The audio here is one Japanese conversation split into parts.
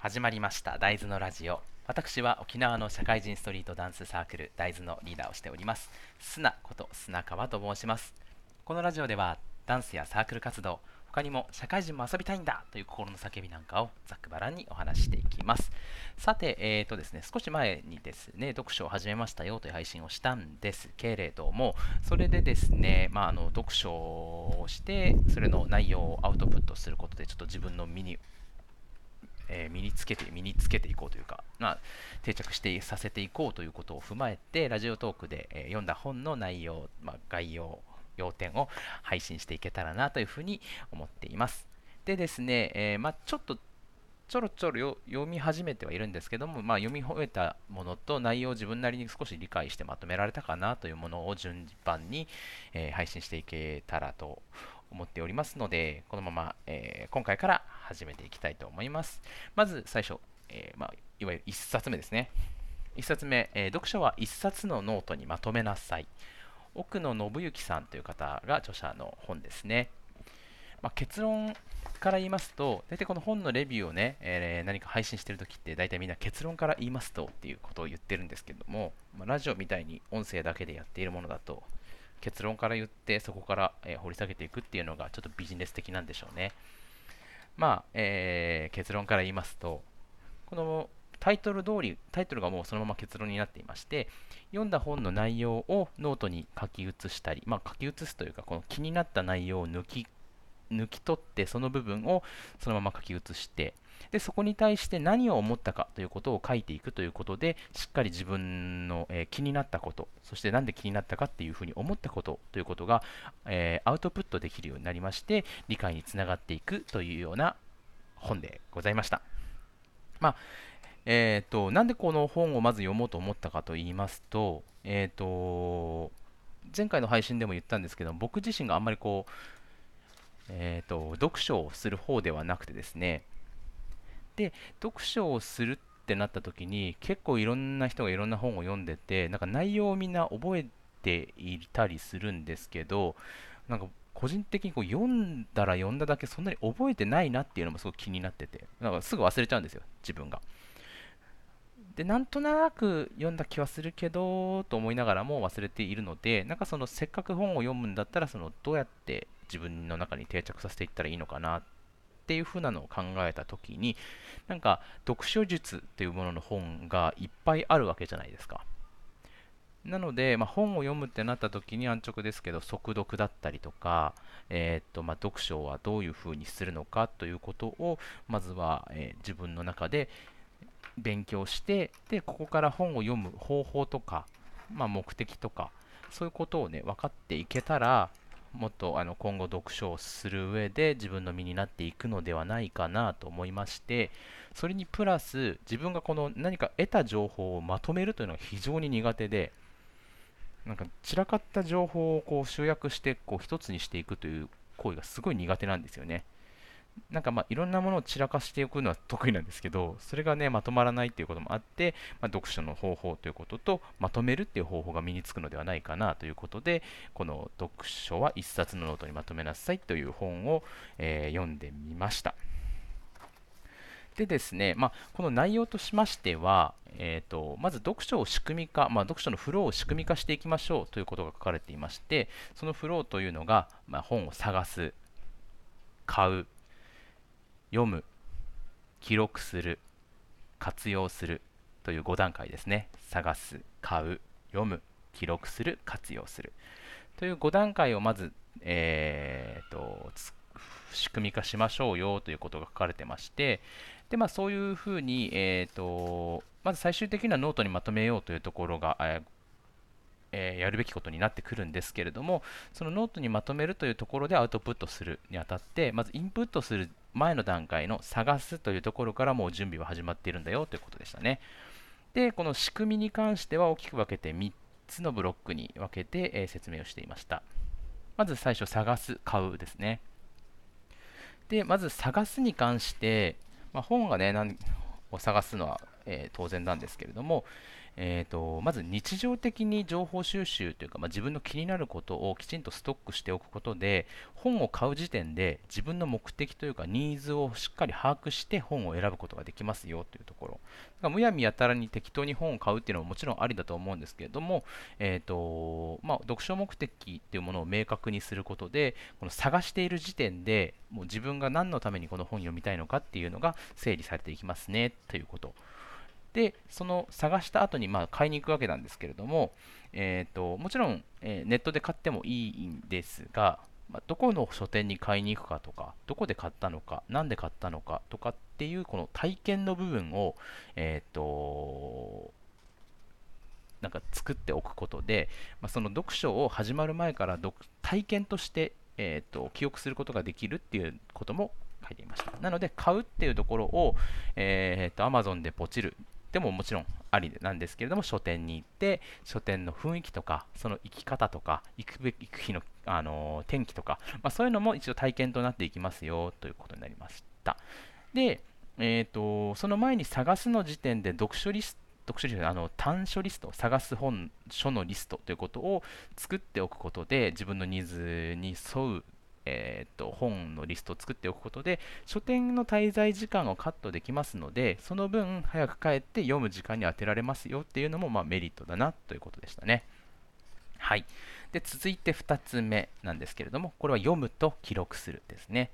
始まりました。大豆のラジオ。私は沖縄の社会人ストリートダンスサークル大豆のリーダーをしております。砂こと砂川と申します。このラジオではダンスやサークル活動他にも社会人も遊びたいんだという心の叫びなんかをざっくばらんにお話していきます。さて、えーとですね、少し前にですね読書を始めましたよという配信をしたんですけれどもそれでですね、まあ、あの読書をしてそれの内容をアウトプットすることでちょっと自分の身にえー、身につけて身につけていこうというか、まあ、定着してさせていこうということを踏まえてラジオトークで、えー、読んだ本の内容、まあ、概要要点を配信していけたらなというふうに思っています。でですね、えー、まあ、ちょっとちょろちょろ読み始めてはいるんですけども、まあ、読み終えたものと内容を自分なりに少し理解してまとめられたかなというものを順番に、えー、配信していけたらと思っておりますので、このまま、えー、今回から始めていきたいと思います。まず最初、えー、まあ、いわゆる1冊目ですね。1冊目、え読書は1冊のノートにまとめなさい。奥野信之さんという方が著者の本ですね。まあ、結論から言いますと、大体この本のレビューをね、えー、何か配信してるときって、大体みんな結論から言いますとっていうことを言ってるんですけども、まあ、ラジオみたいに音声だけでやっているものだと、結論から言って、そこから、えー、掘り下げていくっていうのがちょっとビジネス的なんでしょうね。まあ、えー、結論から言いますと、このタイトル通り、タイトルがもうそのまま結論になっていまして、読んだ本の内容をノートに書き写したり、まあ、書き写すというか、この気になった内容を抜き抜き取って、その部分をそのまま書き写して、でそこに対して何を思ったかということを書いていくということで、しっかり自分の、えー、気になったこと、そして何で気になったかっていうふうに思ったことということが、えー、アウトプットできるようになりまして、理解につながっていくというような本でございました。まあえーと、なんでこの本をまず読もうと思ったかと言いますと,、えーと、前回の配信でも言ったんですけど僕自身があんまりこう、えーと、読書をする方ではなくてですねで読書をするってなった時に結構いろんな人がいろんな本を読んでてなんか内容をみんな覚えていたりするんですけどなんか個人的にこう読んだら読んだだけそんなに覚えてないなっていうのもすごく気になっててなんかすぐ忘れちゃうんですよ自分が。でなんとなく読んだ気はするけどと思いながらも忘れているのでなんかそのせっかく本を読むんだったらそのどうやって自分の中に定着させていったらいいのかなっっていう風なのを考えた時になんか読書術っていうものの本がいっぱいあるわけじゃないですか。なので、まあ、本を読むってなった時に安直ですけど速読だったりとか、えー、っとまあ、読書はどういうふうにするのかということをまずは、えー、自分の中で勉強してでここから本を読む方法とか、まあ、目的とかそういうことをね分かっていけたらもっとあの今後読書をする上で自分の身になっていくのではないかなと思いましてそれにプラス自分がこの何か得た情報をまとめるというのが非常に苦手でなんか散らかった情報をこう集約してこう一つにしていくという行為がすごい苦手なんですよね。なんかまあいろんなものを散らかしておくのは得意なんですけど、それがね、まとまらないっていうこともあって、まあ、読書の方法ということと、まとめるっていう方法が身につくのではないかなということで、この読書は一冊のノートにまとめなさいという本を、えー、読んでみました。でですね、まあ、この内容としましては、えーと、まず読書を仕組み化、まあ、読書のフローを仕組み化していきましょうということが書かれていまして、そのフローというのが、まあ、本を探す、買う、読む、記録する、活用するという5段階ですね。探す、買う、読む、記録する、活用するという5段階をまず、えーと、仕組み化しましょうよということが書かれてまして、でまあ、そういうふうに、えーと、まず最終的なノートにまとめようというところが、えーえー、やるべきことになってくるんですけれども、そのノートにまとめるというところでアウトプットするにあたって、まずインプットする前の段階の探すというところからもう準備は始まっているんだよということでしたね。で、この仕組みに関しては大きく分けて3つのブロックに分けて、えー、説明をしていました。まず最初、探す、買うですね。で、まず探すに関して、まあ、本がね、何を探すのは、えー、当然なんですけれども、えーと、まず日常的に情報収集というか、まあ、自分の気になることをきちんとストックしておくことで本を買う時点で自分の目的というかニーズをしっかり把握して本を選ぶことができますよというところ。だからむやみやたらに適当に本を買うっていうのももちろんありだと思うんですけれども、えーとまあ、読書目的っていうものを明確にすることでこの探している時点でもう自分が何のためにこの本を読みたいのかっていうのが整理されていきますねということ。でその探した後にまあ買いに行くわけなんですけれども、えーと、もちろん、え、ネットで買ってもいいんですが、ま、どこの書店に買いに行くかとかどこで買ったのか何で買ったのかとかっていうこの体験の部分を、えーと、なんか作っておくことで、まあ、その読書を始まる前から体験として、えーと記憶することができるっていうことも書いていました。なので、買うっていうところを、えー、と Amazon でポチるでももちろんありなんですけれども、書店に行って、書店の雰囲気とか、その行き方とか、行くべき行く日の、あの、天気とか、まあ、そういうのも一度体験となっていきますよということになりました。で、えーと、その前に探すの時点で読書リスト読書リストあの短書リスト、探す本書のリストということを作っておくことで、自分のニーズに沿うえー、と本のリストを作っておくことで書店の滞在時間をカットできますのでその分早く帰って読む時間に充てられますよっていうのも、まあ、メリットだなということでしたね。はい、で続いて2つ目なんですけれどもこれは読むと記録するですね。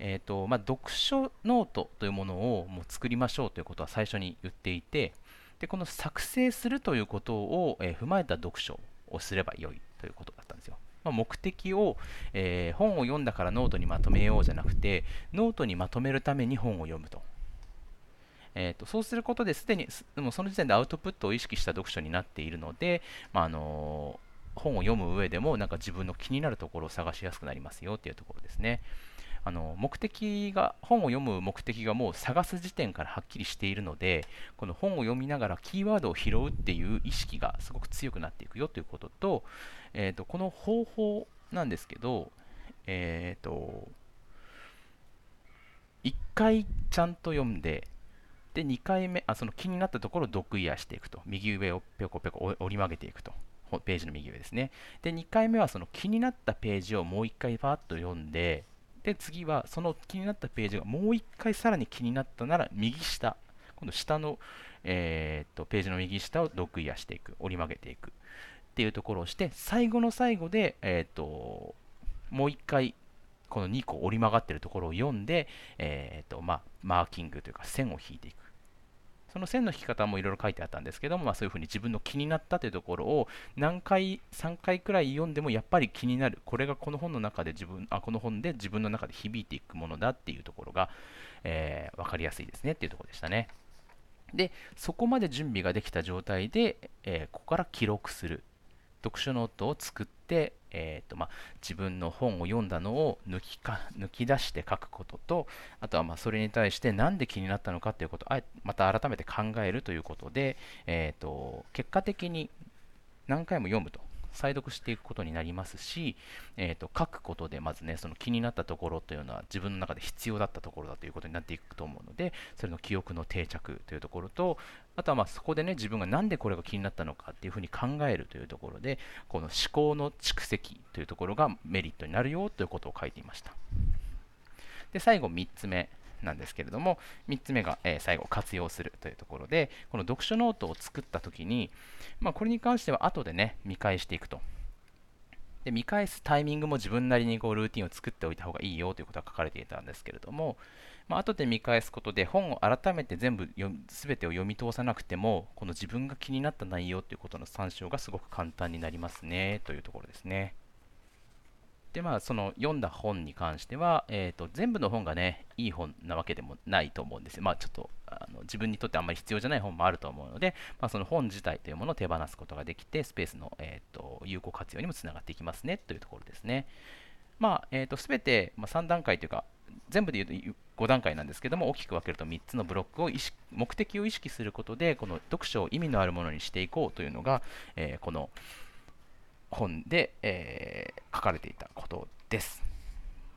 えーとまあ、読書ノートというものをもう作りましょうということは最初に言っていてでこの作成するということを、えー、踏まえた読書をすればよいということだったんですよ。まあ、目的を、えー、本を読んだからノートにまとめようじゃなくて、ノートにまとめるために本を読むと。えーと、そうすることですでにもうその時点でアウトプットを意識した読書になっているので、まあ、あのー、本を読む上でもなんか自分の気になるところを探しやすくなりますよっていうところですね。あの目的が本を読む目的がもう探す時点からはっきりしているのでこの本を読みながらキーワードを拾うっていう意識がすごく強くなっていくよということと,、えーと、この方法なんですけど、えーと、1回ちゃんと読んでで2回目あその気になったところを読意やしていくと。右上をペコペコ折り曲げていくと。ページの右上ですね。で2回目はその気になったページをもう1回パーッと読んでで、次はその気になったページがもう一回さらに気になったなら右下、今度下の、えー、とページの右下を読意していく、折り曲げていく。っていうところをして、最後の最後で、えー、ともう一回この2個折り曲がってるところを読んで、えーとまあ、マーキングというか線を引いていく。その線の引き方もいろいろ書いてあったんですけども、まあ、そういうふうに自分の気になったというところを何回、3回くらい読んでもやっぱり気になる、これがこの本の中で自分、あこの本で自分の中で響いていくものだっていうところが、えー、分かりやすいですねっていうところでしたね。で、そこまで準備ができた状態で、えー、ここから記録する。読書ノートを作って、えーとまあ、自分の本を読んだのを抜きか抜き出して書くことと、あとはまあそれに対して何で気になったのかということをまた改めて考えるということで、えーと結果的に何回も読むと。再読していくことになりますし、えーと、書くことでまずねその気になったところというのは自分の中で必要だったところだということになっていくと思うのでそれの記憶の定着というところとあとはまあそこでね自分が何でこれが気になったのかっていうふうに考えるというところでこの思考の蓄積というところがメリットになるよということを書いていました。で最後3つ目。なんですけれども、3つ目が、え、最後、活用するというところで、この読書ノートを作ったときに、まあ、これに関しては後でね、見返していくと。で見返すタイミングも自分なりにこうルーティンを作っておいた方がいいよということが書かれていたんですけれども、まあ後で見返すことで本を改めて全部全てを読み通さなくてもこの自分が気になった内容ということの参照がすごく簡単になりますねというところですね。でまあその読んだ本に関しては、えーと、全部の本がねいい本なわけでもないと思うんですよ。まあちょっとあの自分にとってあんまり必要じゃない本もあると思うので、まあ、その本自体というものを手放すことができてスペースの、えーと、有効活用にもつながっていきますねというところですね。まあえーと、全て、まあ、3段階というか全部で言うと5段階なんですけども大きく分けると3つのブロックを意識目的を意識することでこの読書を意味のあるものにしていこうというのが、えー、この本で、えー、書かれていたことです。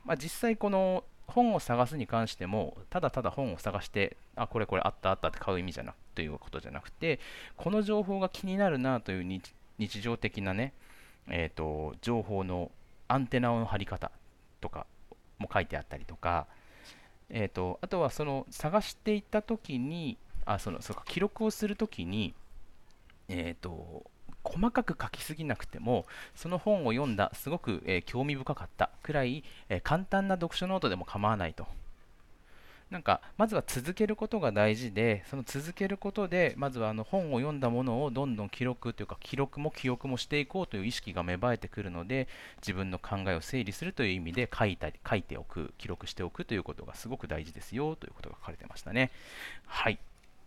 まあ、実際この本を探すに関してもただただ本を探してあこれこれあったあったって買う意味じゃなくということじゃなくてこの情報が気になるなという日常的なね、えーと、情報のアンテナの張り方とかも書いてあったりとか、えーと、あとはその探していった時にあそのそうか記録をする時に、えーと細かく書きすぎなくてもその本を読んだすごく、えー、興味深かったくらい、えー、簡単な読書ノートでも構わないと。なんかまずは続けることが大事でその続けることでまずはあの本を読んだものをどんどん記録というか記録も記憶もしていこうという意識が芽生えてくるので自分の考えを整理するという意味で書いた書いておく記録しておくということがすごく大事ですよということが書かれてましたね。はい。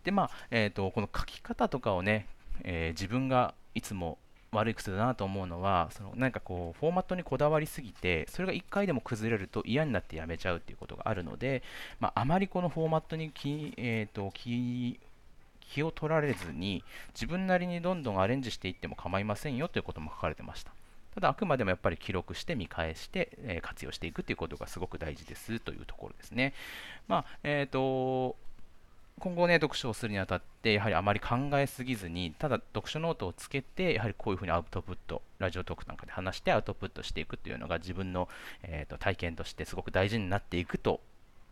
でまあ、えーとこの書き方とかをねえー、自分がいつも悪い癖だなと思うのはそのなんかこうフォーマットにこだわりすぎてそれが1回でも崩れると嫌になってやめちゃうっていうことがあるので、まあ、あまりこのフォーマットに気,、えーと、気気を取られずに自分なりにどんどんアレンジしていっても構いませんよということも書かれてました。ただあくまでもやっぱり記録して見返して、えー、活用していくということがすごく大事ですというところですね。まあえっ、ー、と今後ね、読書をするにあたって、やはりあまり考えすぎずに、ただ読書ノートをつけて、やはりこういうふうにアウトプット、ラジオトークなんかで話してアウトプットしていくというのが自分の、えーと、体験としてすごく大事になっていくと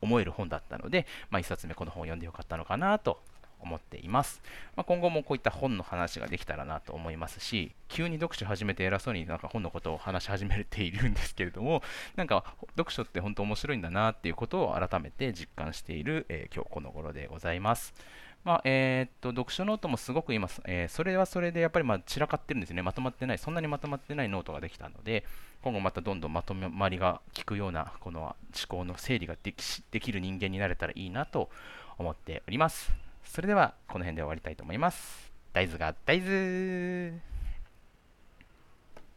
思える本だったので、まあ、1冊目この本を読んでよかったのかなと思っています。まあ、今後もこういった本の話ができたらなと思いますし、急に読書始めて偉そうになんか本のことを話し始めているんですけれども、なんか読書って本当面白いんだなっていうことを改めて実感している、えー、今日この頃でございます。まあ、えー、っと読書ノートもすごく今、えー、それはそれでやっぱりま散らかってるんですね、まとまってない、そんなにまとまってないノートができたので、今後またどんどんまとまりが効くようなこの思考の整理ができできる人間になれたらいいなと思っております。それではこの辺で終わりたいと思います。大豆が大豆